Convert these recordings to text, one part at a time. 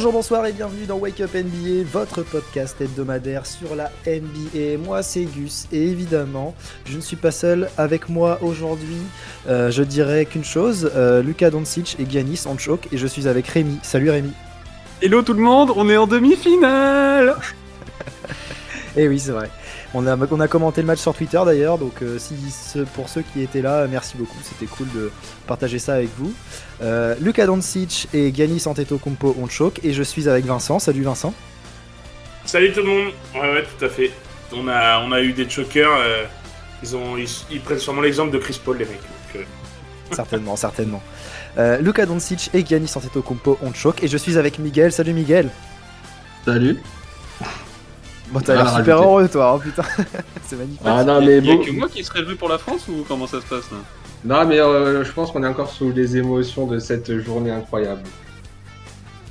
Bonjour, bonsoir et bienvenue dans Wake Up NBA, votre podcast hebdomadaire sur la NBA. Moi c'est Gus et évidemment je ne suis pas seul. Avec moi aujourd'hui, euh, je dirais qu'une chose, euh, Lucas Doncic et Giannis en choc et je suis avec Rémi. Salut Rémi. Hello tout le monde, on est en demi-finale Eh oui c'est vrai. On a, on a commenté le match sur Twitter d'ailleurs, donc euh, si, pour ceux qui étaient là, merci beaucoup, c'était cool de partager ça avec vous. Euh, Luka Doncic et Giannis Antetokounmpo ont choc et je suis avec Vincent. Salut Vincent. Salut tout le monde. Ouais ouais tout à fait. On a, on a eu des chokers. Euh, ils, ont, ils, prennent sûrement l'exemple de Chris Paul les mecs. certainement, certainement. Luka Doncic et Giannis Antetokounmpo ont choc et je suis avec Miguel. Salut Miguel. Salut. Bon, t'as l'air super heureux, toi, hein, putain. c'est magnifique. Ah, non, mais bon... que moi qui serais vu pour la France ou comment ça se passe là? Non, mais euh, je pense qu'on est encore sous les émotions de cette journée incroyable.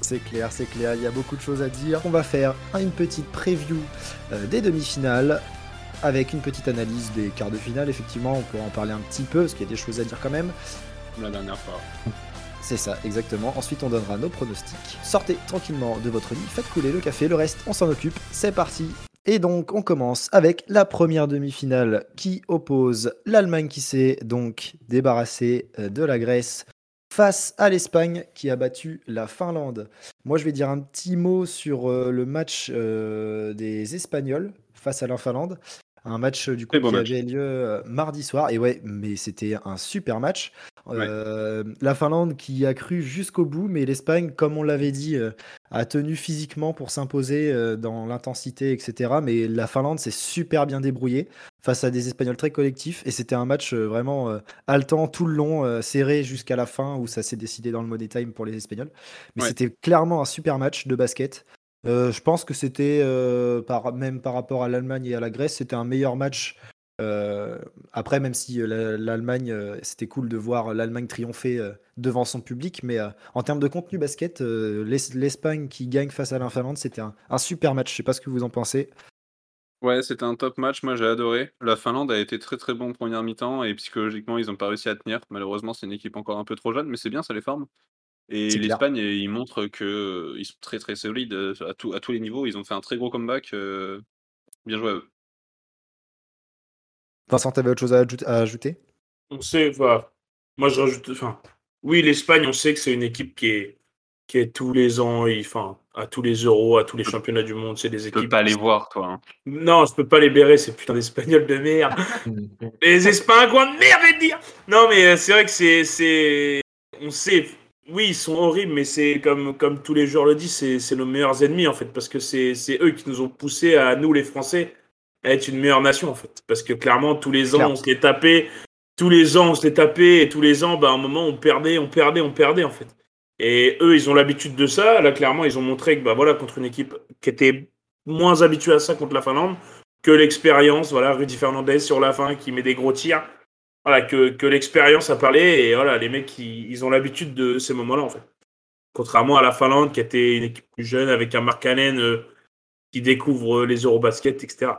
C'est clair, c'est clair, il y a beaucoup de choses à dire. On va faire une petite preview euh, des demi-finales avec une petite analyse des quarts de finale. Effectivement, on pourra en parler un petit peu parce qu'il y a des choses à dire quand même. La dernière fois. C'est ça, exactement. Ensuite, on donnera nos pronostics. Sortez tranquillement de votre lit, faites couler le café, le reste, on s'en occupe. C'est parti. Et donc, on commence avec la première demi-finale qui oppose l'Allemagne qui s'est donc débarrassée euh, de la Grèce face à l'Espagne qui a battu la Finlande. Moi, je vais dire un petit mot sur euh, le match euh, des Espagnols face à la Finlande. Un match du coup qui avait lieu mardi soir. Et ouais, mais c'était un super match. Euh, la Finlande qui a cru jusqu'au bout, mais l'Espagne, comme on l'avait dit, euh, a tenu physiquement pour s'imposer euh, dans l'intensité, etc. Mais la Finlande s'est super bien débrouillée face à des Espagnols très collectifs. Et c'était un match vraiment haletant tout le long, serré jusqu'à la fin où ça s'est décidé dans le money time pour les Espagnols. Mais c'était clairement un super match de basket. Je pense que c'était, par, même par rapport à l'Allemagne et à la Grèce, c'était un meilleur match euh, après, même si euh, l'Allemagne, euh, c'était cool de voir l'Allemagne triompher devant son public, mais en termes de contenu basket, l'Espagne qui gagne face à la Finlande, c'était un, super match. Je sais pas ce que vous en pensez. Ouais, c'était un top match, moi j'ai adoré. La Finlande a été très très bon première mi-temps et psychologiquement ils n'ont pas réussi à tenir. Malheureusement c'est une équipe encore un peu trop jeune, mais c'est bien, ça les forme. Et l'Espagne, ils montrent qu'ils sont très très solides à, à tous les niveaux. Ils ont fait un très gros comeback. bien joué à eux. Vincent, t'avais autre chose à, ajouter On sait, enfin, moi je rajoute, enfin, oui, l'Espagne, on sait que c'est une équipe qui est, qui est tous les ans, enfin, à tous les euros, à tous les championnats du monde, c'est des équipes. Tu peux pas les voir, toi. Hein. Non, je peux pas les bérer, c'est putain d'Espagnols de merde. les Espagnols de merde, je vais dire. Non, mais euh, c'est vrai que c'est, c'est, on sait, oui, ils sont horribles, mais c'est comme, comme tous les joueurs le disent, c'est, nos meilleurs ennemis en fait, parce que c'est, eux qui nous ont poussé à nous, les Français, être une meilleure nation en fait. Parce que clairement, tous les ans, on se les tapait, tous les ans, on se les tapait, et tous les ans, bah, à un moment, on perdait, on perdait, on perdait en fait. Et eux, ils ont l'habitude de ça. Là, clairement, ils ont montré que, bah voilà, contre une équipe qui était moins habituée à ça contre la Finlande, que l'expérience, voilà, Rudy Fernandez sur la fin qui met des gros tirs. Voilà, que, que l'expérience a parlé et voilà, les mecs, ils, ils ont l'habitude de ces moments-là en fait. Contrairement à la Finlande qui était une équipe plus jeune avec un Mark euh, qui découvre les Eurobasket, etc.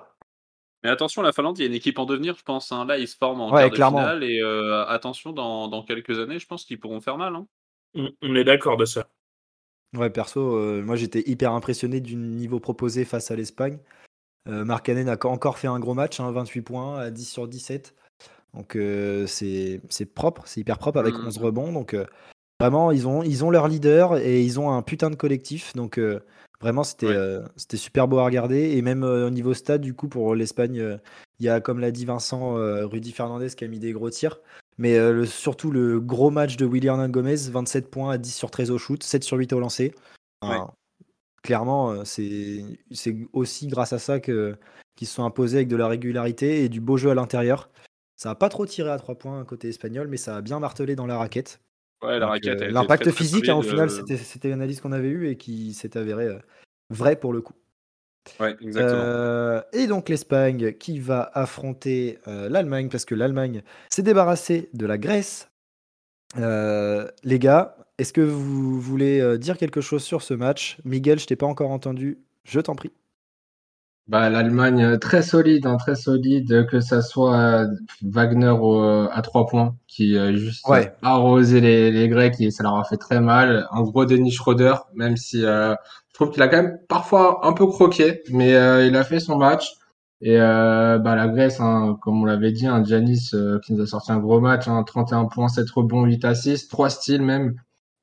Mais attention, la Finlande, il y a une équipe en devenir, je pense. Hein. Là, ils se forment en quart de finale et euh, attention, dans, quelques années, je pense qu'ils pourront faire mal. Hein. On, est d'accord de ça. Ouais, perso, euh, moi j'étais hyper impressionné du niveau proposé face à l'Espagne. Euh, Mark a encore fait un gros match, 28 hein, points à 10 sur 17. Donc euh, c'est propre, c'est hyper propre avec 11 mmh. rebonds. Donc vraiment, ils ont, ils ont leur leader et ils ont un putain de collectif. Donc Vraiment, c'était euh, c'était super beau à regarder. Et même euh, au niveau stade, du coup, pour l'Espagne, euh, il y a, comme l'a dit Vincent, Rudy Fernandez qui a mis des gros tirs. Mais surtout le gros match de William Gomez, 27 points à 10 sur 13 au shoot, 7 sur 8 au lancer. Clairement, c'est aussi grâce à ça qu'ils se sont imposés avec de la régularité et du beau jeu à l'intérieur. Ça n'a pas trop tiré à 3 points côté espagnol, mais ça a bien martelé dans la raquette. Euh, l'impact physique, hein, au final, euh. c'était l'analyse qu'on avait eue et qui s'est avéré euh, vrai pour le coup. Ouais, exactement. et donc l'Espagne qui va affronter l'Allemagne parce que l'Allemagne s'est débarrassée de la Grèce. les gars, est-ce que vous voulez dire quelque chose sur ce match? Miguel, je t'ai pas encore entendu. Je t'en prie. Bah, L'Allemagne, euh, très solide, hein, très solide, que ça soit euh, Wagner à trois points, qui a juste arrosé les, les Grecs et ça leur a fait très mal. Un gros Denis Schroeder, même si je trouve qu'il a quand même parfois un peu croqué, mais il a fait son match. Et bah, la Grèce, hein, comme on l'avait dit, un Giannis qui nous a sorti un gros match, hein, 31 points, 7 rebonds, 8 assists, 3 styles même.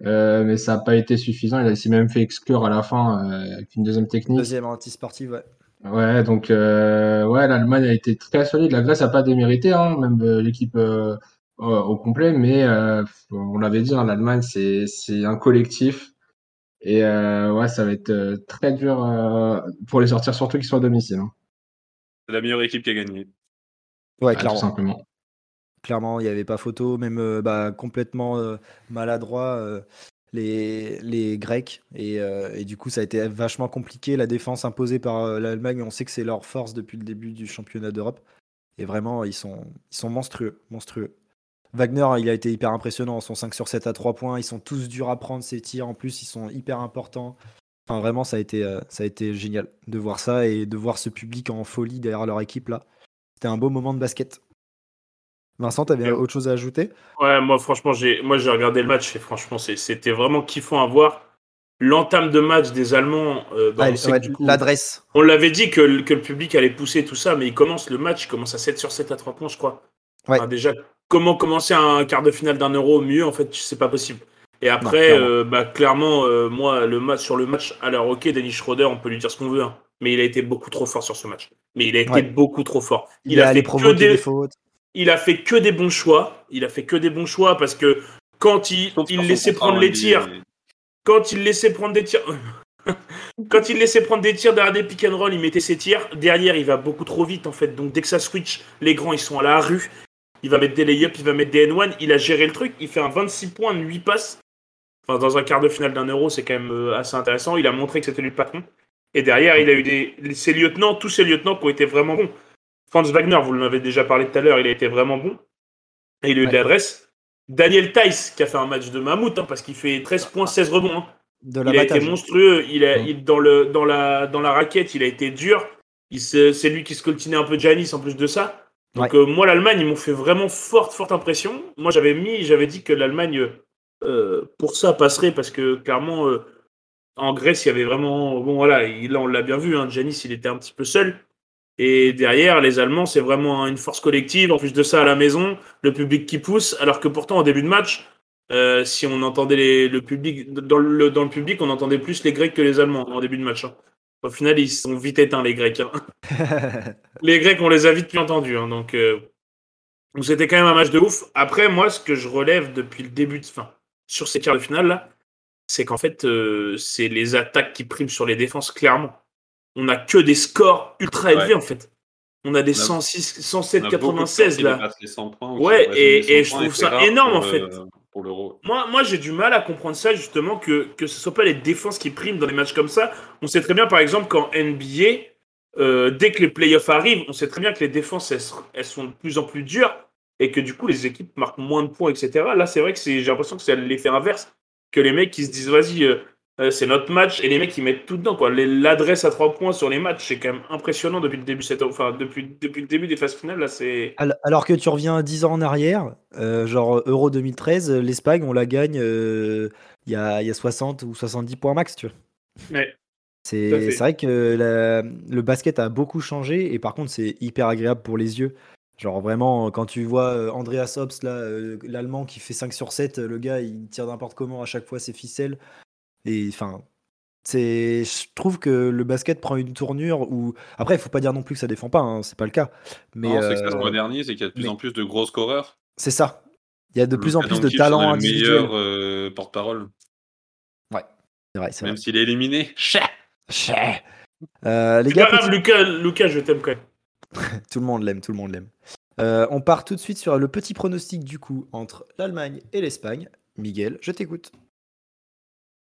Euh, mais ça n'a pas été suffisant. Il s'est même fait exclure à la fin euh, avec une deuxième technique. Deuxième anti-sportive, ouais. Ouais, donc euh, ouais, l'Allemagne a été très solide. La Grèce n'a pas démérité, hein, même l'équipe au complet, mais on l'avait dit, hein, l'Allemagne c'est c'est un collectif et ouais, ça va être très dur pour les sortir, surtout qu'ils sont à domicile. Hein. C'est la meilleure équipe qui a gagné. Ouais, clairement. Tout simplement. Clairement, il n'y avait pas photo, même euh, bah, complètement euh, maladroit euh, les, Grecs. Et, du coup, ça a été vachement compliqué. La défense imposée par l'Allemagne, on sait que c'est leur force depuis le début du championnat d'Europe. Et vraiment, ils sont, monstrueux, monstrueux. Wagner, il a été hyper impressionnant. Son 5 sur 7 à 3 points. Ils sont tous durs à prendre, ces tirs. En plus, ils sont hyper importants. Enfin, vraiment, ça a été, ça a été génial de voir ça et de voir ce public en folie derrière leur équipe là. C'était un beau moment de basket. Vincent, tu avais autre chose à ajouter? Ouais, moi franchement, j'ai moi j'ai regardé le match et franchement, c'était vraiment kiffant à voir. L'entame de match des Allemands, euh, bah, l'adresse. On l'avait dit que, le public allait pousser tout ça, mais il commence le match, il commence à 7 sur 7 à 3 points, je crois. déjà, comment commencer un quart de finale d'un euro mieux, en fait, c'est pas possible. Et après, clairement, euh, bah, clairement euh, moi, le match, sur le match, alors ok, Denis Schroeder, on peut lui dire ce qu'on veut, hein, mais il a été beaucoup trop fort sur ce match. Mais il a été beaucoup trop fort. Il, a, fait que des fautes il a fait que des bons choix. Il a fait que des bons choix parce que quand il, il laissait prendre les tirs, quand il laissait prendre des tirs, quand il laissait prendre des tirs derrière des pick and roll, il mettait ses tirs. Derrière, il va beaucoup trop vite en fait. Donc dès que ça switch, les grands ils sont à la rue. Il va mettre des lay il va mettre des N1. Il a géré le truc. Il fait un 26 points, 8 passes. Enfin, dans un quart de finale d'un euro, c'est quand même euh, assez intéressant. Il a montré que c'était lui le patron. Et derrière, il a eu des, ses lieutenants, tous ses lieutenants qui ont été vraiment bons. Franz Wagner, vous l'avez déjà parlé tout à l'heure, il a été vraiment bon. Et il a eu de l'adresse. Daniel Tice, qui a fait un match de mammouth, hein, parce qu'il fait 13 points, 16 rebonds. Hein. il a été monstrueux. Il a, dans, le, dans, la, dans la raquette, il a été dur. C'est lui qui scoltinait un peu Janis en plus de ça. Donc euh, moi, l'Allemagne, ils m'ont fait vraiment forte, forte impression. Moi, j'avais mis, j'avais dit que l'Allemagne, euh, pour ça, passerait, parce que clairement, euh, en Grèce, il y avait vraiment... Bon, voilà, là, on l'a bien vu, hein, Janis, il était un petit peu seul. Et derrière, les Allemands, c'est vraiment une force collective. En plus de ça, à la maison, le public qui pousse. Alors que pourtant, au début de match, euh, si on entendait le public, dans le, dans le public, on entendait plus les Grecs que les Allemands en début de match. Hein. Au final, ils sont vite éteints, les Grecs. Hein. les Grecs, on les a vite plus entendus. Hein, donc, euh, donc c'était quand même un match de ouf. Après, moi, ce que je relève depuis le début de fin, sur ces quarts de finale, là, c'est qu'en fait, euh, c'est les attaques qui priment sur les défenses, clairement on a que des scores ultra élevés en fait. On a des 106, 107, 96 là. ouais, et, je trouve ça énorme en fait. Pour moi, moi j'ai du mal à comprendre ça justement que, que ce soit pas les défenses qui priment dans des matchs comme ça. On sait très bien par exemple qu'en NBA, euh, dès que les playoffs arrivent, on sait très bien que les défenses elles, sont de plus en plus dures et que du coup les équipes marquent moins de points, etc. Là, c'est vrai que j'ai l'impression que c'est l'effet inverse. Que les mecs qui se disent vas-y, euh, c'est notre match et les mecs ils mettent tout dedans quoi. L'adresse à trois points sur les matchs c'est quand même impressionnant depuis le début cette... enfin depuis, depuis le début des phases finales là c'est. Alors que tu reviens 10 ans en arrière, euh, genre Euro 2013, l'Espagne on la gagne euh, il y, a, y, a, 60 ou 70 points max tu vois. C'est vrai que le basket a beaucoup changé et par contre c'est hyper agréable pour les yeux. Genre vraiment, quand tu vois Andreas Hobbs, là, l'allemand qui fait 5 sur 7, le gars il tire n'importe comment à chaque fois ses ficelles. Et enfin, c'est, je trouve que le basket prend une tournure où. Après, il faut pas dire non plus que ça défend pas, hein, c'est pas le cas. Mais non, c'est que ça se euh, modernise et qu'il y a de plus en plus de gros scoreurs. C'est ça. Il y a de plus en plus de talents individuels. meilleur euh, porte-parole. Ouais, c'est vrai. Même s'il est éliminé. Chais euh, les gars, Lucas, Lucas, je t'aime quand même. tout le monde l'aime, tout le monde l'aime. on part tout de suite sur le petit pronostic du coup entre l'Allemagne et l'Espagne. Miguel, je t'écoute.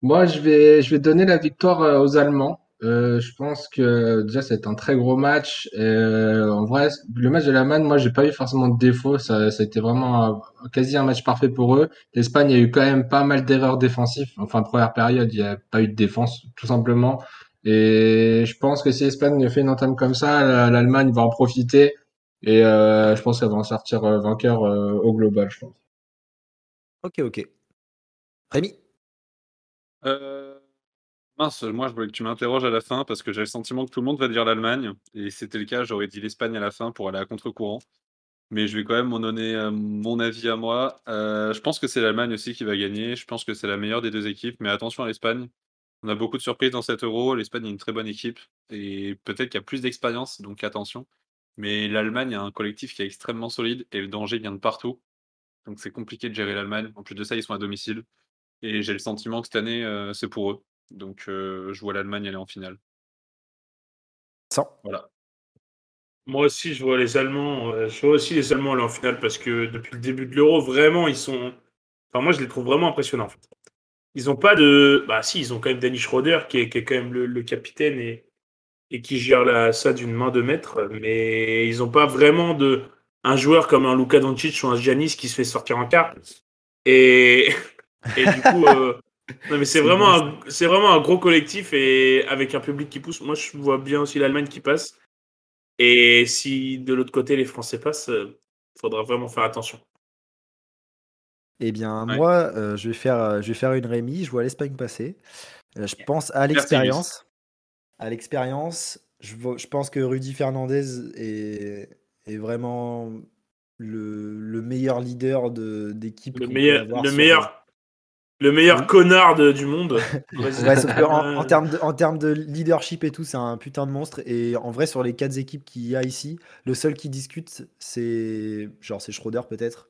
Moi, je vais, je vais donner la victoire euh, aux Allemands. Euh, je pense que déjà c'est un très gros match. Euh, en vrai, le match de l'Allemagne, moi, j'ai pas eu forcément de défaut. Ça, ça a été vraiment quasi un match parfait pour eux. L'Espagne a eu quand même pas mal d'erreurs défensives. Enfin, première période, il n'y a pas eu de défense, tout simplement. Et je pense que si l'Espagne fait une entame comme ça, l'Allemagne va en profiter. Et je pense qu'elle va en sortir vainqueur au global, je pense. Ok, ok. Rémi? Euh... Mince, moi je voulais que tu m'interroges à la fin parce que j'ai le sentiment que tout le monde va dire l'Allemagne. Et si c'était le cas, j'aurais dit l'Espagne à la fin pour aller à contre-courant. Mais je vais quand même m'en donner euh, mon avis à moi. Euh, je pense que c'est l'Allemagne aussi qui va gagner. Je pense que c'est la meilleure des deux équipes. Mais attention à l'Espagne. On a beaucoup de surprises dans cet euro. L'Espagne est une très bonne équipe. Et peut-être qu'il y a plus d'expérience, donc attention. Mais l'Allemagne a un collectif qui est extrêmement solide et le danger vient de partout. Donc c'est compliqué de gérer l'Allemagne. En plus de ça, ils sont à domicile. Et j'ai le sentiment que cette année, euh, c'est pour eux. Donc je vois l'Allemagne aller en finale. Ça. Voilà. Moi aussi, je vois les Allemands. je vois aussi les Allemands aller en finale parce que depuis le début de l'Euro, vraiment, ils sont. Enfin, moi, je les trouve vraiment impressionnants. En fait. Ils n'ont pas de. Bah, si, ils ont quand même Danny Schroeder qui est, qui est quand même le, capitaine et, et qui gère la, ça d'une main de maître. Mais ils n'ont pas vraiment de un joueur comme un Luka Doncic ou un Giannis qui se fait sortir en quart. Et, et du coup, euh, non, mais c'est vraiment, un, c'est vraiment un gros collectif et avec un public qui pousse. Moi, je vois bien aussi l'Allemagne qui passe. Et si de l'autre côté les Français passent, il euh, faudra vraiment faire attention. Eh bien, moi, euh, je, vais faire, je vais faire une Rémi. Je vois l'Espagne passer. je pense à l'expérience. À l'expérience, je, je, pense que Rudy Fernandez est, est vraiment le, le meilleur leader de, d'équipe. Le meilleur, le meilleur, le meilleur connard du monde. en, termes de, en termes de leadership et tout, c'est un putain de monstre. Et en vrai, sur les quatre équipes qu'il y a ici, le seul qui discute, c'est genre c'est Schroeder peut-être.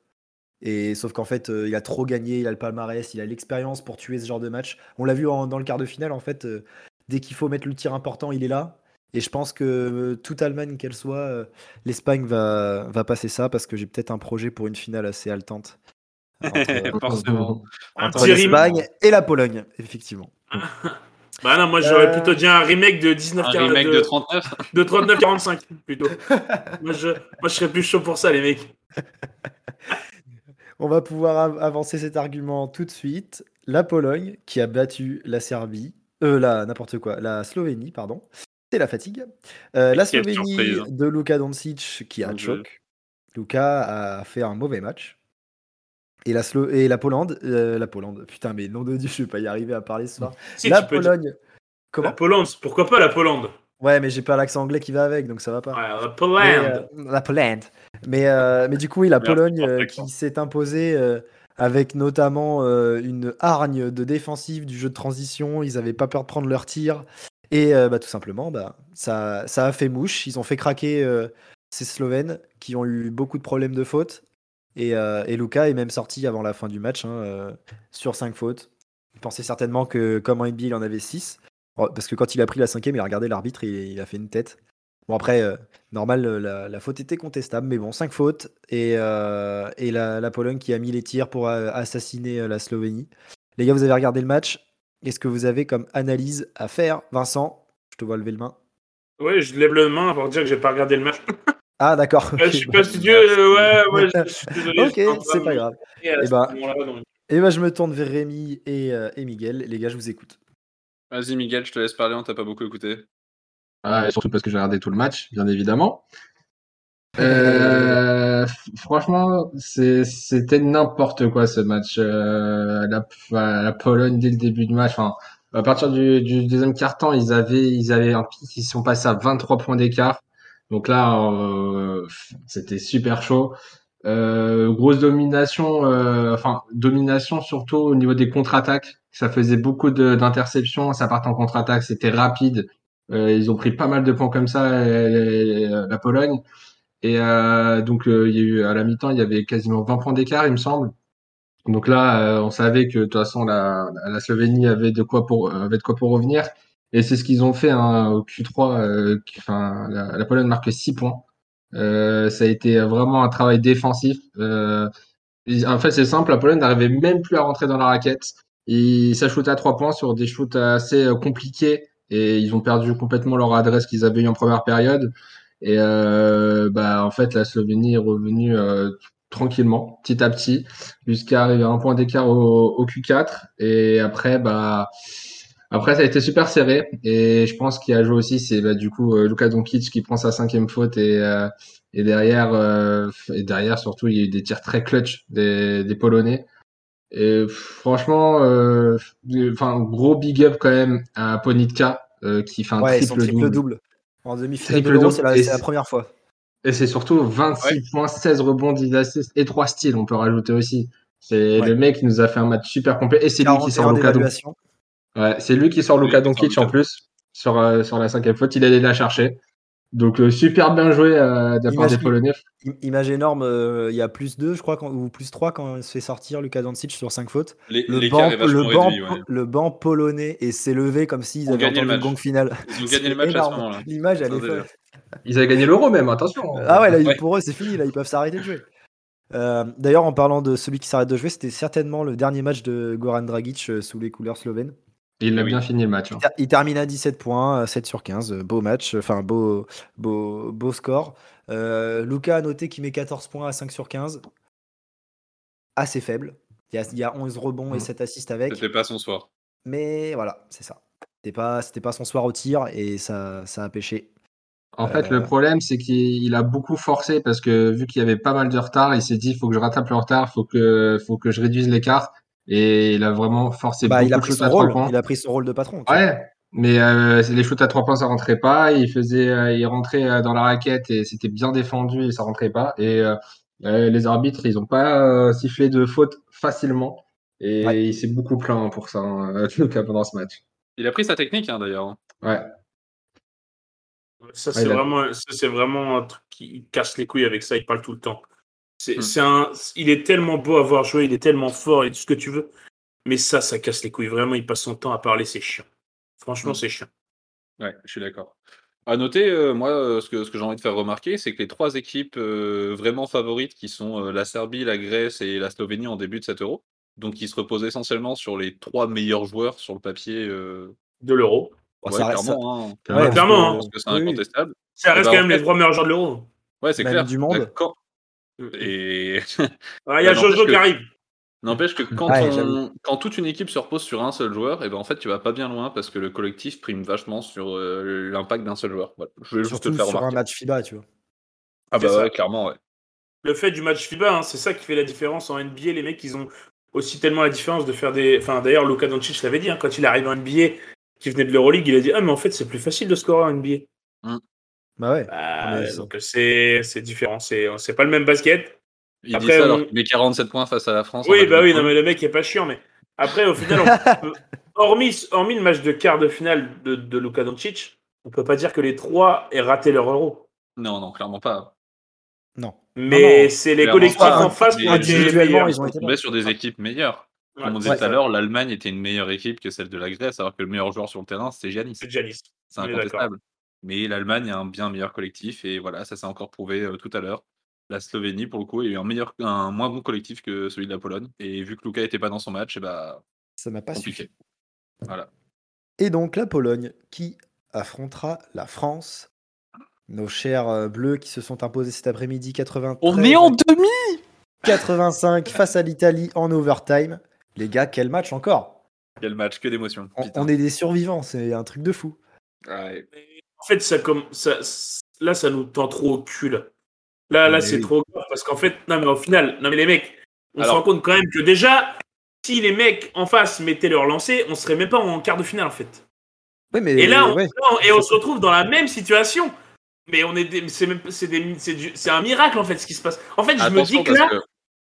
Et sauf qu'en fait, euh, il a trop gagné, il a le palmarès, il a l'expérience pour tuer ce genre de match. On l'a vu dans le quart de finale, en fait, euh, dès qu'il faut mettre le tir important, il est là. Et je pense que euh, toute Allemagne qu'elle soit, l'Espagne va, va passer ça parce que j'ai peut-être un projet pour une finale assez haletante. Entre, l'Espagne et la Pologne, effectivement. bah non, moi j'aurais plutôt dit un remake de 19 Un remake de, 39 De 39-45 plutôt. moi, je, moi je serais plus chaud pour ça, les mecs. On va pouvoir avancer cet argument tout de suite. La Pologne qui a battu la Serbie, euh, la n'importe quoi, la Slovénie, pardon. C'est la fatigue. Euh, la Slovénie hein. de Luka Doncic qui a un choc. Luka a fait un mauvais match. Et la, et la Pologne, euh, la Pologne, putain, mais nom de Dieu, je vais pas y arriver à parler ce soir. la Pologne. Comment La Pologne, pourquoi pas la Pologne? Ouais, mais j'ai pas l'accent anglais qui va avec, donc ça va pas. la Pologne. Euh, la Pologne. Mais, euh, mais du coup, oui, la Pologne qui s'est imposée avec notamment une hargne de défensive du jeu de transition. Ils avaient pas peur de prendre leur tir. Et bah, tout simplement, bah, ça, ça a fait mouche. Ils ont fait craquer ces Slovènes qui ont eu beaucoup de problèmes de faute. Et, euh, Luca est même sorti avant la fin du match hein, euh, sur 5 fautes. Il pensait certainement que comme en NBA il en avait 6. Parce que quand il a pris la cinquième, il a regardé l'arbitre et il a fait une tête. Bon après, euh, normal, la, faute était contestable, mais bon, 5 fautes. Et, la, Pologne qui a mis les tirs pour assassiner la Slovénie. Les gars, vous avez regardé le match. Qu'est-ce que vous avez comme analyse à faire? Vincent, je te vois lever le main. Oui, je lève le main pour dire que j'ai pas regardé le match. Ah, d'accord. je suis pas studieux, euh, ouais, ouais, je suis désolé. ok, c'est pas grave. Et, eh ben, et ben, je me tourne vers Rémi et, euh, et, Miguel. Les gars, je vous écoute. Vas-y, Miguel, je te laisse parler, on t'a pas beaucoup écouté. Ah, surtout parce que j'ai regardé tout le match, bien évidemment. Euh, franchement, c'était n'importe quoi ce match. Euh, la, la, Pologne dès le début du match. Enfin, à partir du, du deuxième quart temps, ils avaient, ils avaient un pic, ils sont passés à 23 points d'écart. Donc là, euh, c'était super chaud. Euh, grosse domination, euh, enfin domination surtout au niveau des contre-attaques. Ça faisait beaucoup d'interceptions, ça partait en contre-attaque, c'était rapide. ils ont pris pas mal de points comme ça, la Pologne. Et donc il y a eu à la mi-temps, il y avait quasiment 20 points d'écart, il me semble. Donc là, on savait que de toute façon la, Slovénie avait de quoi avait de quoi pour revenir. Et c'est ce qu'ils ont fait hein, au Q3. Euh, la, Pologne marque 6 points. Euh, ça a été vraiment un travail défensif. Euh, en fait, c'est simple, la Pologne n'arrivait même plus à rentrer dans la raquette. Ils s'ajoutaient à 3 points sur des shoots assez compliqués et ils ont perdu complètement leur adresse qu'ils avaient eu en première période. Et bah, en fait, la Slovénie est revenue tranquillement, petit à petit, jusqu'à arriver à un point d'écart au, au, Q4. Et après, bah, Après, ça a été super serré et je pense qu'il a joué aussi, c'est bah, du coup euh, Luka Doncic qui prend sa cinquième faute et, euh, et derrière euh, et derrière surtout il y a eu des tirs très clutch des, des Polonais. Et franchement, enfin gros big up quand même à Ponitka qui fait un triple, triple double. En demi-finale c'est la, première fois. Et c'est surtout 26 points, 16 rebonds, 10 assists et 3 styles, on peut rajouter aussi. C'est le mec qui nous a fait un match super complet et c'est lui qui sort Luka Doncic. Ouais, c'est lui qui sort Luka Doncic en plus sur, euh, sur la cinquième faute. Il allait la chercher. Donc euh, super bien joué euh, de la part des Polonais. Image énorme, il y a plus 2 je crois, ou plus 3 quand il se fait sortir Lucas Doncic sur 5 fautes. le, banc, le, banc, le banc polonais et s'est levé comme s'ils avaient entendu le, gong final. Ils ont gagné le match à ce moment-là. L'image, elle est folle. Ils avaient gagné l'euro même, attention. Ah ouais, là, pour eux, c'est fini, là, ils peuvent s'arrêter de jouer. D'ailleurs, en parlant de celui qui s'arrête de jouer, c'était certainement le dernier match de Goran Dragic sous les couleurs slovènes. Il a bien fini le match. Hein. Il, termine à 17 points, 7 sur 15. Beau match, enfin beau, beau, beau score. Euh, Luca a noté qu'il met 14 points à 5 sur 15. Assez faible. Il y a, 11 rebonds et 7 mmh. assists avec. C'était pas son soir. Mais voilà, c'est ça. C'était pas, c'était pas son soir au tir et ça, ça a pêché. En fait, le euh. problème, c'est qu'il a beaucoup forcé parce que vu qu'il y avait pas mal de retard, il s'est dit il faut que je rattrape le retard, il faut que, faut que je réduise l'écart. Et il a vraiment forcé bah, beaucoup il a pris son rôle. Il a pris son rôle de patron. Ouais, mais euh, les shoots à trois points, ça rentrait pas. Il faisait, euh, il rentrait euh, dans la raquette et c'était bien défendu et ça rentrait pas. Et euh, les arbitres, ils ont pas sifflé de faute facilement. Et il s'est beaucoup plaint pour ça hein, pendant ce match. Il a pris sa technique hein, d'ailleurs. Hein. Ouais. Ça c'est vraiment, c'est vraiment un truc qui casse les couilles avec ça. Il parle tout le temps. C'est, hmm. un, il est tellement beau à voir jouer, il est tellement fort et tout ce que tu veux. Mais ça, ça casse les couilles. Vraiment, il passe son temps à parler, c'est chiant. Franchement, hmm. c'est chiant. Ouais, je suis d'accord. À noter, euh, moi, euh, ce que, ce que j'ai envie de faire remarquer, c'est que les trois équipes euh, vraiment favorites, qui sont la Serbie, la Grèce et la Slovénie en début de cet euro, donc qui se reposent essentiellement sur les trois meilleurs joueurs sur le papier de l'euro. Ouais, clairement, hein. clairement, hein. parce que c'est incontestable. Ça reste eh ben, quand même les trois meilleurs joueurs de l'euro. Ouais, c'est clair. du monde. Et. Ah, il y a Jojo qui arrive. N'empêche que quand, quand, toute une équipe se repose sur un seul joueur, et eh ben en fait tu vas pas bien loin parce que le collectif prime vachement sur euh, l'impact d'un seul joueur. Je vais juste te faire sur un match FIBA, tu vois. Ah bah ouais, clairement, ouais. Le fait du match FIBA, hein, c'est ça qui fait la différence en NBA. Les mecs, ils ont aussi tellement la différence de faire des. Enfin, d'ailleurs, Luka Doncic l'avait dit hein, quand il arrive en NBA, qui venait de l'Euroleague, il a dit Ah, mais en fait, c'est plus facile de scorer en NBA. Mmh. Bah ouais. Bah, donc c'est différent. C'est pas le même basket. Il Après, dit ça alors qu'il met 47 points face à la France. Oui, bah oui, non, mais le mec est pas chiant. Mais après, au final, hormis, hormis le match de quart de finale de, de Luka Doncic, on peut pas dire que les trois aient raté leur euro. Non, non, clairement pas. Non. Mais c'est les collectifs en face qui ont Ils ont tombé sur des équipes meilleures. Comme on disait tout à l'heure, l'Allemagne était une meilleure équipe que celle de la Grèce, alors que le meilleur joueur sur le terrain, c'est Giannis. C'est Giannis. C'est incontestable. Mais l'Allemagne a un bien meilleur collectif, et voilà, ça s'est encore prouvé euh, tout à l'heure. La Slovénie, pour le coup, a eu un, meilleur, un moins bon collectif que celui de la Pologne. Et vu que Luka n'était pas dans son match, et eh bah, ça m'a pas suffi. Voilà. Et donc la Pologne qui affrontera la France. Nos chers euh, bleus qui se sont imposés cet après-midi 83. On est en demi 85 face à l'Italie en overtime. Les gars, quel match encore Quel match, que d'émotion. On, est des survivants, c'est un truc de fou. En fait, ça, comme, ça, là, ça nous tend trop au cul. Là, là, c'est trop grave parce qu'en fait, non, mais au final, non, mais les mecs, on se rend compte quand même que déjà, si les mecs en face mettaient leur lancer, on serait même pas en quart de finale en fait. mais et là, on, et on se retrouve dans la même situation. Mais on est, c'est un miracle en fait ce qui se passe. En fait, je me dis que là,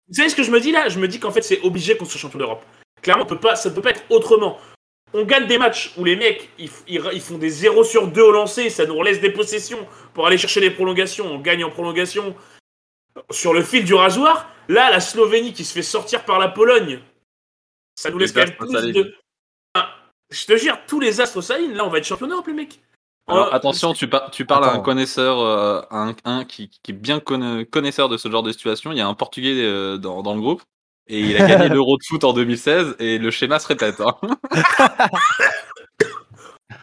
vous savez ce que je me dis là? Je me dis qu'en fait, c'est obligé qu'on soit champion d'Europe. Clairement, on peut pas, ça ne peut pas être autrement. On gagne des matchs où les mecs, ils, ils, font des 0 sur 2 au lancer, ça nous laisse des possessions pour aller chercher les prolongations. On gagne en prolongation sur le fil du rasoir. Là, la Slovénie qui se fait sortir par la Pologne, ça nous laisse quand même plus de. je te jure, tous les astres s'alignent. Là, on va être champion d'Europe, les mecs. Alors, oh, attention, tu, tu parles à un connaisseur, euh, un, qui, qui, est bien connaisseur de ce genre de situation. Il y a un Portugais euh, dans, dans, le groupe et il a gagné l'Euro de foot en 2016 et le schéma se répète. Hein.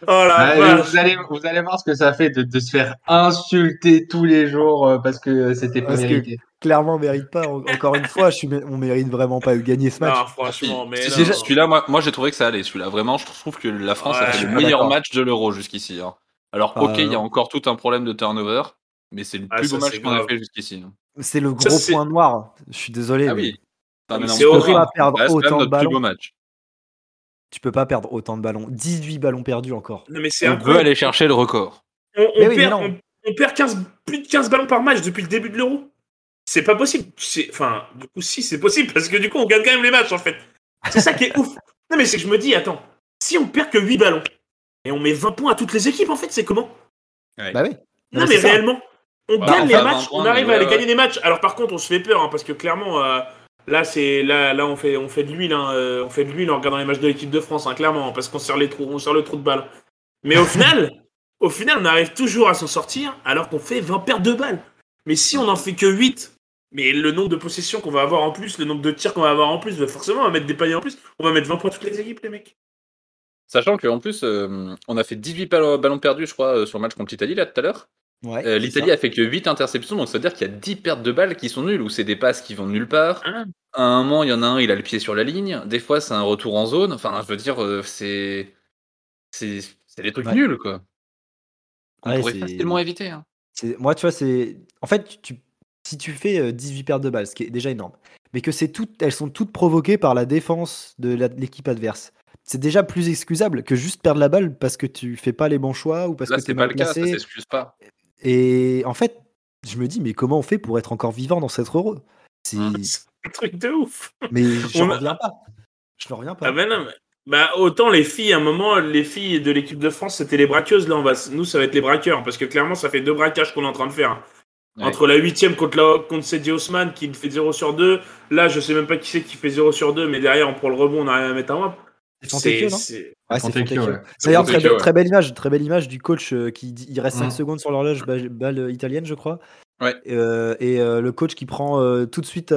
Oh la vous, allez, vous allez voir ce que ça fait de, se faire insulter tous les jours euh, parce que c'était pas mérité. clairement, on mérite pas. Encore une fois, je suis, on mérite vraiment pas de gagner ce match. Non, franchement, mais celui-là, moi, moi j'ai trouvé que ça allait. Celui-là, vraiment, je trouve que la France a fait le meilleur match de l'Euro jusqu'ici. Hein. Alors, ok, il y a encore tout un problème de turnover, mais c'est le ah, plus beau match qu'on a fait jusqu'ici. Hein. C'est le gros point noir. Je suis désolé. Ah oui. C'est horrible à perdre autant de ballons. match. Tu peux pas perdre autant de ballons. 18 ballons perdus encore. Non, mais on peut aller chercher le record. On, perd, 15, plus de 15 ballons par match depuis le début de l'Euro. C'est pas possible. Enfin, du coup, si, c'est possible parce que du coup, on gagne quand même les matchs en fait. C'est ça qui est ouf. Non, mais c'est que je me dis, attends, si on perd que 8 ballons et on met 20 points à toutes les équipes, en fait, c'est comment? Bah oui. Non, mais, réellement, on bah, gagne les matchs, on arrive à aller gagner les matchs. Alors par contre, on se fait peur hein, parce que clairement, euh, Là, c'est là, là, on fait, on fait de l'huile, hein, euh, on fait de en regardant les matchs de l'équipe de France, hein, clairement, parce qu'on sert les trous, on sert le trou de balle. Mais au final, au final, on arrive toujours à s'en sortir, alors qu'on fait 20 pertes de balles. Mais si on en fait que 8, mais le nombre de possessions qu'on va avoir en plus, le nombre de tirs qu'on va avoir en plus, bah, forcément, on va mettre des paniers en plus. On va mettre 20 points toutes les équipes, les mecs. Sachant qu'en plus, euh, on a fait 18 ballons perdus, je crois, euh, sur le match contre l'Italie, là, tout à l'heure. L'Italie a fait que 8 interceptions, donc ça veut dire qu'il y a 10 pertes de balles qui sont nulles, ou c'est des passes qui vont nulle part. Ah à un moment, il y en a un, il a le pied sur la ligne. Des fois, c'est un retour en zone. Enfin, je veux dire, euh, c'est. C'est des trucs nuls, quoi. On pourrait facilement éviter. Hein. Moi, tu vois, c'est. En fait, tu... si tu fais 18 euh, pertes de balles, ce qui est déjà énorme, mais que c'est toutes, elles sont toutes provoquées par la défense de l'équipe adverse. C'est déjà plus excusable que juste perdre la balle parce que tu fais pas les bons choix ou parce que c'est pas le cas, ça s'excuse pas. Et en fait, je me dis, mais comment on fait pour être encore vivant dans cette euro C'est un truc de ouf. Mais je ne reviens pas. Je ne reviens pas. Ah ben non, bah, autant les filles, à un moment, les filles de l'équipe de France, c'était les braqueuses. Là, on va... nous, ça va être les braqueurs. Parce que clairement, ça fait deux braquages qu'on est en train de faire. Entre la huitième contre, la... contre Cedi Osman qui fait 0 sur 2. Là, je sais même pas qui c'est qui fait 0 sur 2. Mais derrière, on prend le rebond, on arrive à mettre un wap. C'est non Ouais, c'est D'ailleurs, très, très, belle image, très belle image du coach euh, qui il reste 5 mmh. secondes sur l'horloge, balle italienne, je crois. Ouais. Euh, et euh, le coach qui prend euh, tout de suite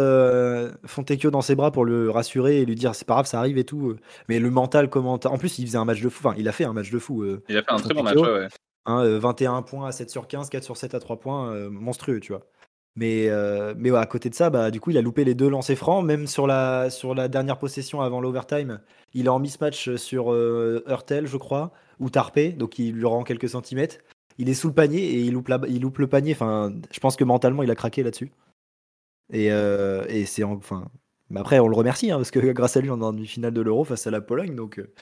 Fontecchio dans ses bras pour le rassurer et lui dire c'est pas grave, ça arrive et tout. Mais le mental, comment. En plus, il faisait un match de fou. Enfin, il a fait un match de fou. il a fait un très bon match, ouais. 21 hein, points à 7 sur 15, 4 sur 7 à 3 points, monstrueux, tu vois. Mais, mais ouais, à côté de ça, bah, du coup, il a loupé les deux lancers francs. Même sur la, sur la dernière possession avant l'overtime, il est en mismatch sur Hurtel, je crois, ou Tarpé, donc il lui rend quelques centimètres il est sous le panier et il loupe, il loupe le panier. Enfin, je pense que mentalement, il a craqué là-dessus. Et, euh, et c'est enfin. Mais après, on le remercie hein, parce que grâce à lui, on est en demi-finale de l'Euro face à la Pologne. Donc, euh,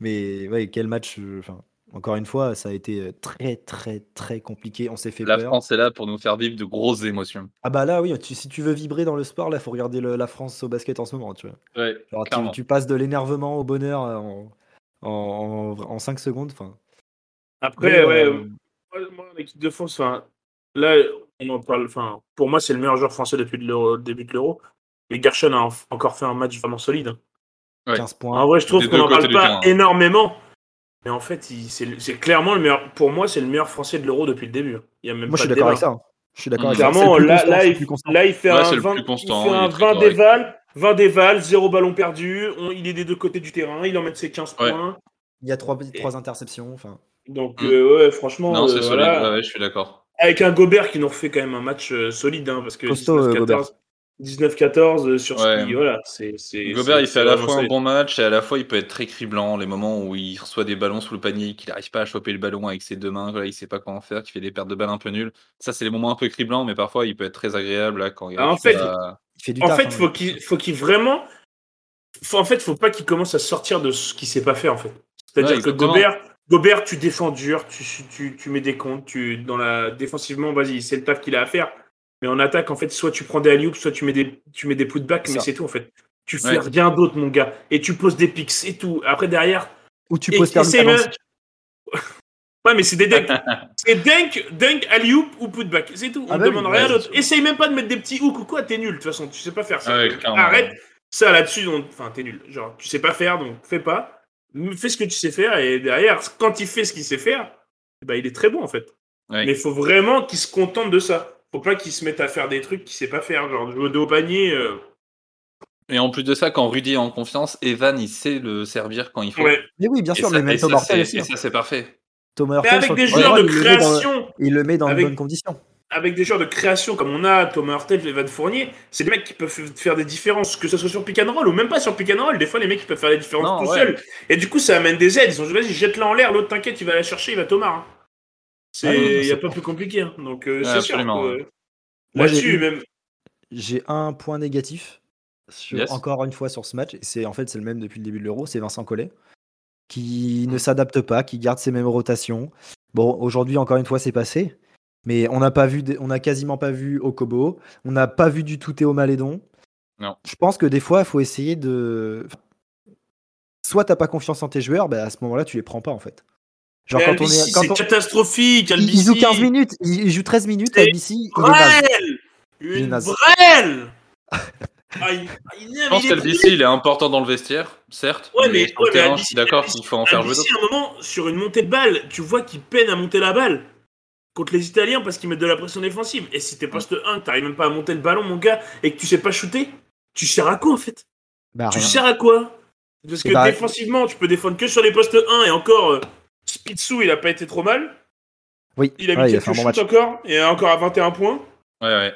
mais ouais, quel match. Euh, enfin, encore une fois, ça a été très, très, très compliqué. On s'est fait la France est là pour nous faire vivre de grosses émotions. Ah bah là, oui. si tu veux vibrer dans le sport, là, faut regarder la France au basket en ce moment, tu vois. Ouais, tu, passes de l'énervement au bonheur en, en, en, 5 secondes. Enfin. Après, ouais moi, l'équipe de France, là, on en parle. Enfin, pour moi, c'est le meilleur joueur français depuis le début de l'Euro. Mais Gershon a encore fait un match vraiment solide. 15 points. En vrai, je trouve qu'on n'en parle pas énormément. Mais en fait, c'est clairement le meilleur. Pour moi, c'est le meilleur français de l'Euro depuis le début. Il y a même moi, je suis d'accord avec ça. Je suis d'accord Clairement, là, là, il, là, il fait un 20, il fait un 20 déval, 20 déval, 0 ballon perdu. il est des deux côtés du terrain. Il en met ses 15 points. Il y a 3, 3 interceptions. Enfin. Donc, mm. euh, ouais, franchement. Non, c'est euh, ouais, je suis d'accord. Avec un Gobert qui nous refait quand même un match euh, solide, hein, parce que 19-14 sur ce qui, voilà, c'est. Gobert, il fait à la fois un bon match et à la fois il peut être très criblant. Les moments où il reçoit des ballons sous le panier, qu'il n'arrive pas à choper le ballon avec ses deux mains, voilà, il sait pas comment faire, qu'il fait des pertes de balles un peu nulles. Ça, c'est les moments un peu criblants, mais parfois il peut être très agréable là, quand il ah, En fait, il en fait, hein, faut qu'il faut qu'il vraiment. Faut, en fait, faut pas qu'il commence à sortir de ce qu'il sait pas faire en fait. C'est-à-dire que Gobert, Gobert, tu défends dur, tu, tu, mets des comptes, tu, dans la, défensivement, vas-y, c'est le taf qu'il a à faire. Mais en attaque, en fait, soit tu prends des alley soit tu mets des, tu mets des putbacks, mais c'est tout, en fait. Tu fais rien d'autre, mon gars. Et tu poses des pics, c'est tout. Après, derrière. Ou tu poses tes même... Ouais, mais c'est des dunks. c'est dunk, dunk, alley ou putback. C'est tout. On ah ne bah demande rien d'autre. Essaye même pas de mettre des petits hooks ou quoi, t'es nul. De toute façon, tu sais pas faire ça. Arrête. Ça là-dessus, enfin, t'es nul. Genre, tu sais pas faire, donc fais pas fais ce que tu sais faire et derrière, quand il fait ce qu'il sait faire, bah, il est très bon en fait. Mais il faut vraiment qu'il se contente de ça. Faut pas qu'il se mette à faire des trucs qu'il sait pas faire, genre jouer au dos au panier. Euh, Et en plus de ça, quand Rudy est en confiance, Evan, il sait le servir quand il faut. Mais oui, bien sûr, mais même Thomas Et ça, c'est parfait. Thomas mais avec des joueurs de création. Il le met dans, de bonnes conditions. Avec des joueurs de création comme on a, Thomas Hurtel, Evan Fournier, c'est des mecs qui peuvent faire des différences, que ce soit sur pick and roll ou même pas sur pick and roll. Des fois, les mecs, ils peuvent faire des différences tout seuls. Et du coup, ça amène des aides. Ils sont vas-y, jette-la en l'air, l'autre, t'inquiète, il va la chercher, il va Thomas. Hein. C'est, il n'y a pas plus compliqué. Hein. Donc, euh, c'est sûr. Là-dessus, même. J'ai un point négatif encore une fois sur ce match, c'est en fait c'est le même depuis le début de l'Euro, c'est Vincent Collet qui ne s'adapte pas, qui garde ses mêmes rotations. Bon, aujourd'hui encore une fois c'est passé, mais on n'a pas vu, on a quasiment pas vu Okobo, on n'a pas vu du tout Théo Malédon. Non. Je pense que des fois il faut essayer de, soit t'as pas confiance en tes joueurs, bah à ce moment-là tu les prends pas en fait. Genre quand on est, c'est catastrophique. Il, joue 15 minutes, il, joue 13 minutes à BC. Une brêle ah, je pense qu'Albici, il est important dans le vestiaire, certes. Ouais, mais, je suis d'accord qu'il faut en faire jouer d'autres. à un moment, sur une montée de balle, tu vois qu'il peine à monter la balle contre les Italiens parce qu'ils mettent de la pression défensive. Et si t'es poste 1, que t'arrives même pas à monter le ballon, mon gars, et que tu sais pas shooter, tu sers à quoi en fait? Bah, Tu sers à quoi? Parce que bah, défensivement, tu peux défendre que sur les postes 1 et encore, Spitsou, il a pas été trop mal. Oui, il a mis quelques shoots encore, et encore à 21 points. Ouais, ouais.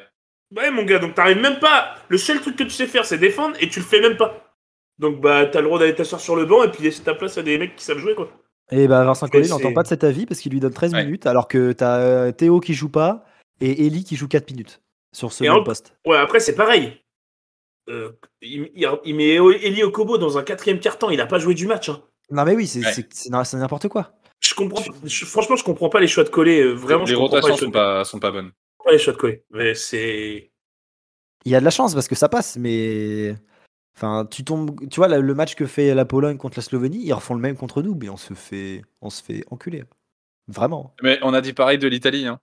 Ouais, mon gars, donc t'arrives même pas. Le seul truc que tu sais faire, c'est défendre et tu le fais même pas. Donc, bah, t'as le droit d'aller t'asseoir sur le banc et puis laisser ta place à des mecs qui savent jouer, quoi. Et bah, Vincent Collet n'entend pas de cet avis parce qu'il lui donne 13 minutes alors que t'as euh, Théo qui joue pas et Eli qui joue 4 minutes sur ce poste. Ouais, après, c'est pareil. Euh, il, met Eli Okobo dans un quatrième quart-temps, il a pas joué du match. Hein. Non, mais oui, c'est n'importe quoi. Je comprends. franchement, je comprends pas les choix de coller. Euh, vraiment, les rotations sont pas, sont pas bonnes les shots collés, mais c'est. Il y a de la chance parce que ça passe, mais. Enfin, tu tombes. Tu vois, le match que fait la Pologne contre la Slovénie, ils refont le même contre nous, mais on se fait, on se fait enculer. Vraiment. Mais on a dit pareil de l'Italie. Hein.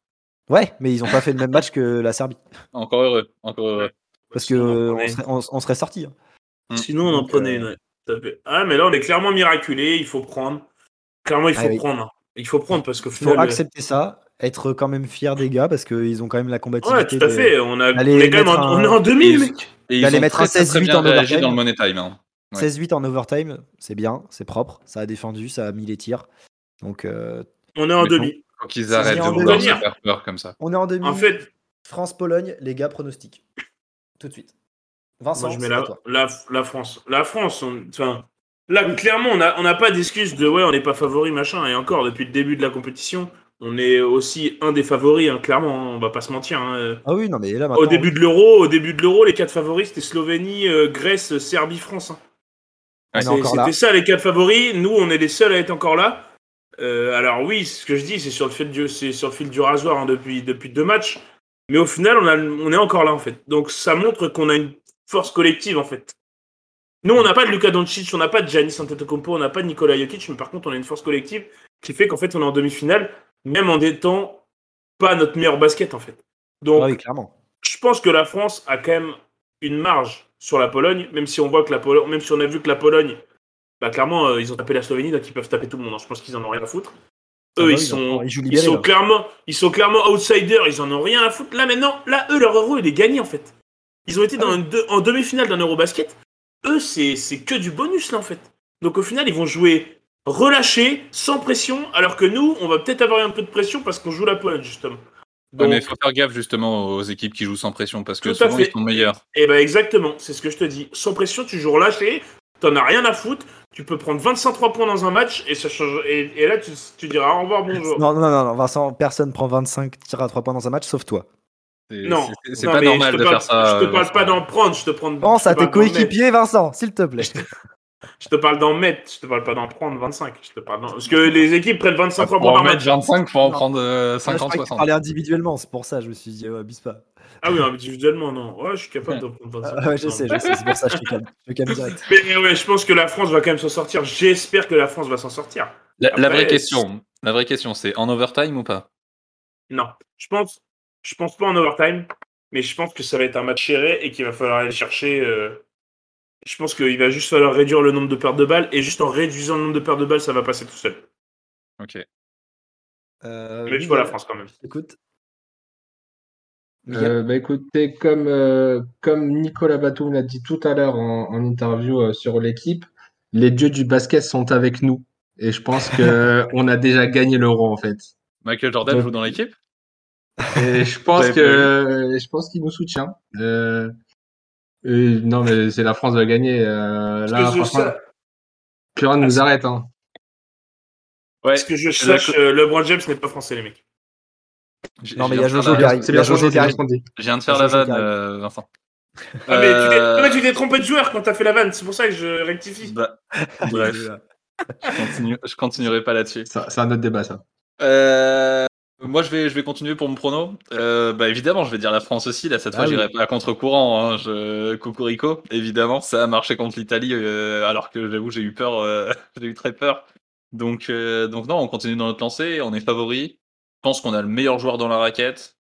Ouais, mais ils ont pas fait le même match que la Serbie. Encore heureux, encore heureux. Parce que on, serait, sorti. Hein. Mm. Sinon, on en prenait une. Ah, mais là, on est clairement miraculé. Il faut prendre. Clairement, il ah faut prendre. Il faut prendre parce que. Il faut accepter ça être quand même fier des gars parce qu'ils ont quand même la combativité. Ouais, tout à fait. On, a, on est, quand même en, on est en 2000, mec. Ils mettre un 16-8 en overtime. dans le money time. Hein. 16-8 en overtime, c'est bien, c'est propre. Ça a défendu, ça a mis les tirs. Donc, euh, on est en demi. Faut qu'ils arrêtent de vouloir se faire peur comme ça. On est en demi. En fait, France-Pologne, les gars, pronostiquent. Tout de suite. Vincent, moi, je mets la, la, la, France. La France, enfin, là, clairement, on n'a on a pas d'excuse de ouais, on n'est pas favori, machin. Et encore, depuis le début de la compétition, on est aussi un des favoris, hein, clairement, hein, on va pas se mentir. Hein. Ah oui, non, mais là, Au début de l'Euro, au début de l'Euro, les quatre favoris, c'était Slovénie, euh, Grèce, Serbie, France. c'était ça les quatre favoris. Nous, on est les seuls à être encore là. Euh, alors oui, ce que je dis, c'est sur le fil du, c'est sur le fil du rasoir depuis, depuis deux matchs. Mais au final, on, a, on est encore là, en fait. Donc ça montre qu'on a une force collective, en fait. Nous, on n'a pas de Luka Doncic, on n'a pas de Giannis Antetokounmpo, on n'a pas de Nikola Jokic, mais par contre, on a une force collective qui fait qu'en fait, on est en demi-finale même en étant pas notre meilleur basket en fait. Donc, oui, clairement. je pense que la France a quand même une marge sur la Pologne, même si on voit que la Pologne, même si on a vu que la Pologne, bah clairement, euh, ils ont tapé la Slovénie, donc ils peuvent taper tout le monde. Hein. Je pense qu'ils en ont rien à foutre. Ah eux, bah ils, sont, ils, sont clairement, ils sont clairement outsiders, ils en ont rien à foutre. Là maintenant, là, eux, leur euro, il est gagné en fait. Ils ont été dans ah en demi-finale d'un Eurobasket. Eux, c'est que du bonus là en fait. Donc au final, ils vont jouer relâché, sans pression, alors que nous, on va peut-être avoir un peu de pression parce qu'on joue la Pologne, justement. mais il faut faire gaffe justement aux équipes qui jouent sans pression parce que souvent ils sont meilleurs. Et eh ben exactement, c'est ce que je te dis. Sans pression, tu joues relâché, t'en as rien à foutre, tu peux prendre 25-3 points dans un match et, ça change, et, là tu, diras au revoir, bonjour. Non, non, non, Vincent, personne prend 25 tirs à 3 points dans un match sauf toi. Non, c'est pas normal de faire ça. Je te parle pas d'en prendre, je te prends. Pense à tes coéquipiers, Vincent, s'il te plaît. Je te parle d'en mettre, je te parle pas d'en prendre 25. Je te parle Parce que les équipes prennent 25 fois pour en mettre 25, il faut en prendre 50, euh, 60. Je parlais individuellement, c'est pour ça, je me suis dit, ouais, abuse pas. Ah oui, individuellement, non. Ouais, je suis capable d'en prendre 25. Ah ouais, je sais, je sais, c'est pour ça que je suis calme. Je calme direct. Mais ouais, je pense que la France va quand même s'en sortir. J'espère que la France va s'en sortir. La, vraie question, la vraie question, c'est en overtime ou pas? Non, je pense, je pense pas en overtime, mais je pense que ça va être un match serré et qu'il va falloir aller chercher. Euh, je pense qu'il va juste falloir réduire le nombre de pertes de balles et juste en réduisant le nombre de pertes de balles, ça va passer tout seul. Ok. Euh, Mais je vois la France quand même. Écoute. euh, bah écoutez, comme, euh, comme Nicolas Batum l'a dit tout à l'heure en, interview euh, sur l'équipe, les dieux du basket sont avec nous. Et je pense qu'on a déjà gagné l'euro en fait. Michael Jordan joue dans l'équipe? Et je pense que je pense qu'il nous soutient. non mais c'est la France va gagner. là, franchement, plus rien ne nous arrête. Hein. Ouais, ce que je sache, LeBron James n'est pas français les mecs. Non, mais il y a Jojo qui arrive. C'est bien Jojo qui arrive. Je viens de faire la vanne, euh, Vincent. Ah, mais tu t'es trompé de joueur quand t'as fait la vanne, c'est pour ça que je rectifie. Bah, bref, je, continuerai pas là-dessus. C'est un autre débat, ça. Euh, moi, je vais, je vais continuer pour mon prono. Euh, bah, évidemment, je vais dire la France aussi. Là, cette fois, ah j'irai pas à contre-courant. Hein. Je... Cocorico, évidemment. Ça a marché contre l'Italie, alors que j'avoue, j'ai eu peur. j'ai eu très peur. Donc, donc, non, on continue dans notre lancée. On est favori. Je pense qu'on a le meilleur joueur dans la raquette.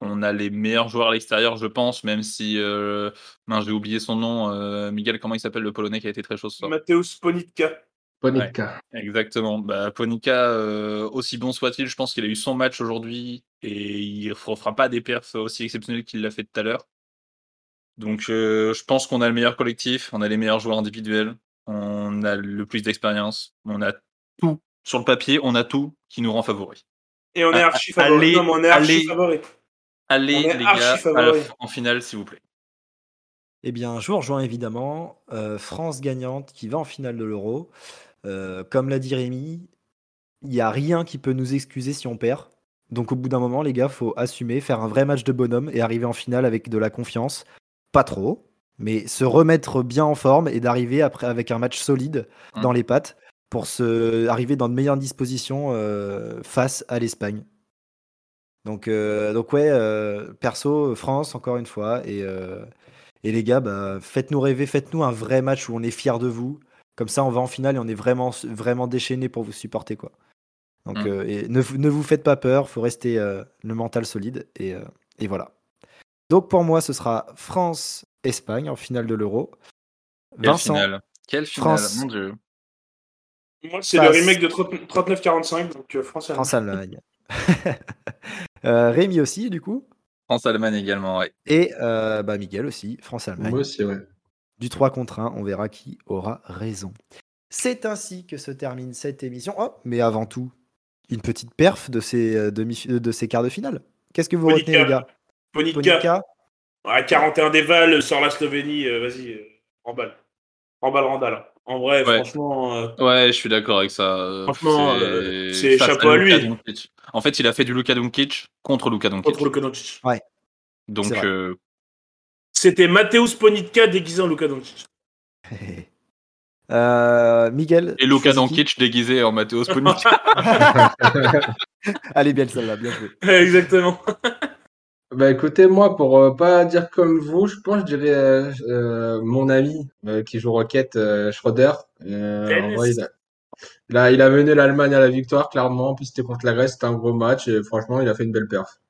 On a les meilleurs joueurs à l'extérieur, je pense, même si. Euh... j'ai oublié son nom. Euh... Miguel, comment il s'appelle le polonais qui a été très chaud ce soir? Mateusz Ponitka. Ponitka. exactement. Bah, Ponika, euh, aussi bon soit-il, je pense qu'il a eu son match aujourd'hui et il ne fera pas des perfs aussi exceptionnels qu'il l'a fait tout à l'heure. Donc, euh, je pense qu'on a le meilleur collectif, on a les meilleurs joueurs individuels, on a le plus d'expérience, on a tout sur le papier, on a tout qui nous rend favoris. Et on est archi favori. Allez, on est archi favori. Allez, les gars, en finale, s'il vous plaît. Eh bien, je vous rejoins évidemment. Euh, France gagnante qui va en finale de l'Euro. Euh, comme l'a dit Rémi, il n'y a rien qui peut nous excuser si on perd. Donc au bout d'un moment, les gars, faut assumer, faire un vrai match de bonhomme et arriver en finale avec de la confiance. Pas trop, mais se remettre bien en forme et d'arriver après avec un match solide mmh. dans les pattes pour se arriver dans de meilleures dispositions euh, face à l'Espagne. Donc, euh, donc ouais, euh, perso, France, encore une fois. Et, et les gars, bah, faites-nous rêver, faites-nous un vrai match où on est fiers de vous. Comme ça, on va en finale et on est vraiment, vraiment déchaîné pour vous supporter. Quoi. Donc, mmh. et ne, ne, vous faites pas peur, il faut rester le mental solide. Et, et, voilà. Donc pour moi, ce sera France-Espagne en finale de l'Euro. Quelle finale Quelle finale, mon Dieu moi, c'est le remake de 39-45, donc euh, France-Allemagne. France-Allemagne. euh, Rémi aussi, du coup France-Allemagne également, oui. Et euh, bah, Miguel aussi, France-Allemagne. Moi aussi, ouais. Du 3 contre 1, on verra qui aura raison. C'est ainsi que se termine cette émission. Oh, mais avant tout, une petite perf de ces, euh, demi de ces quarts de finale. Qu'est-ce que vous retenez, les gars? Ponica. Ouais, 41 déval sur la Slovénie, vas-y, remballe. Remballe, Randall. En vrai, franchement. Euh, ouais, je suis d'accord avec ça. Franchement, c'est euh, chapeau à, lui. En fait, il a fait du Luka Doncic contre Luka Doncic. Contre Luka Doncic. Ouais. Donc. C'était Mateusz Ponitka déguisé en Luka Doncic. euh, Miguel. Et Luka Doncic déguisé en Mateusz Ponitka. Allez, bien celle-là, bien joué. Exactement. Bah écoutez, moi, pour euh, pas dire comme vous, je pense, je dirais euh, euh, mon ami qui joue Rocket, Schroeder. En vrai, il, a, il, a, mené l'Allemagne à la victoire, clairement. Puis c'était contre la Grèce, c'était un gros match. Et franchement, il a fait une belle perf.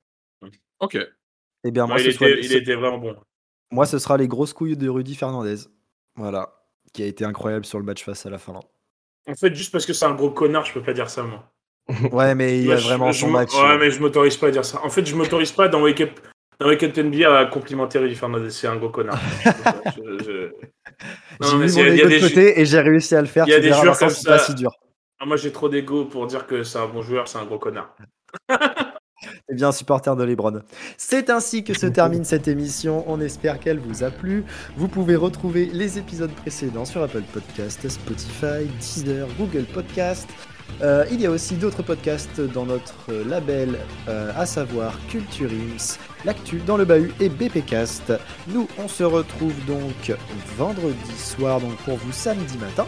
Ok. Eh bien, moi, il, était, il était vraiment bon. Moi, ce sera les grosses couilles de Rudy Fernandez. Voilà. Qui a été incroyable sur le match face à la Finlande. En fait, juste parce que c'est un gros connard, je peux pas dire ça, moi. Ouais, mais il y a vraiment son match. Ouais, mais je m'autorise pas à dire ça. En fait, je m'autorise pas dans Wake Up, dans Wake Up NBA à complimenter Rudy Fernandez. C'est un gros connard. J'ai mis mon ego de côté et j'ai réussi à le faire. Il y a des joueurs comme ça. Pas si dur. Ah, moi, j'ai trop d'ego pour dire que c'est un bon joueur, c'est un gros connard. C'est bien supporter de Lebron. C'est ainsi que se termine cette émission. On espère qu'elle vous a plu. Vous pouvez retrouver les épisodes précédents sur Apple Podcast, Spotify, Deezer, Google Podcast. Euh, il y a aussi d'autres podcasts dans notre label, euh, à savoir Culture Ims, L'actu dans le bahut et BPcast. Nous, on se retrouve donc vendredi soir donc pour vous samedi matin.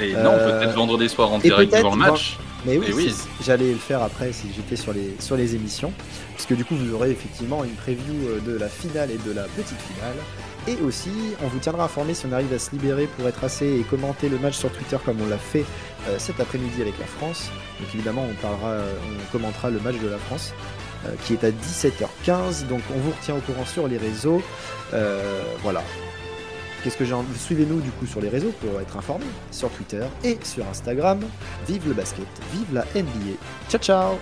Et non, euh, peut-être vendredi soir en direct devant le match. Mais oui, oui. j'allais le faire après si j'étais sur les, sur les émissions. Puisque du coup, vous aurez effectivement une preview de la finale et de la petite finale. Et aussi, on vous tiendra informé si on arrive à se libérer pour être assez et commenter le match sur Twitter comme on l'a fait euh, cet après-midi avec la France. Donc évidemment, on, parlera, on commentera le match de la France euh, qui est à 17h15. Donc on vous retient au courant sur les réseaux. Euh, voilà. Qu'est-ce que j'ai Suivez-nous du coup sur les réseaux pour être informés sur Twitter et sur Instagram. Vive le basket, vive la NBA. Ciao ciao.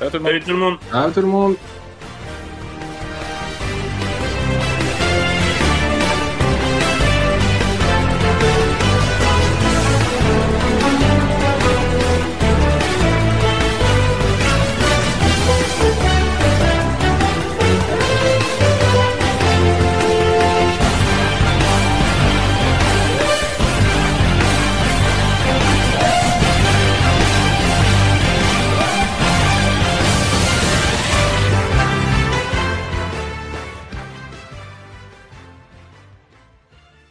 Salut tout le monde. Ciao tout le monde.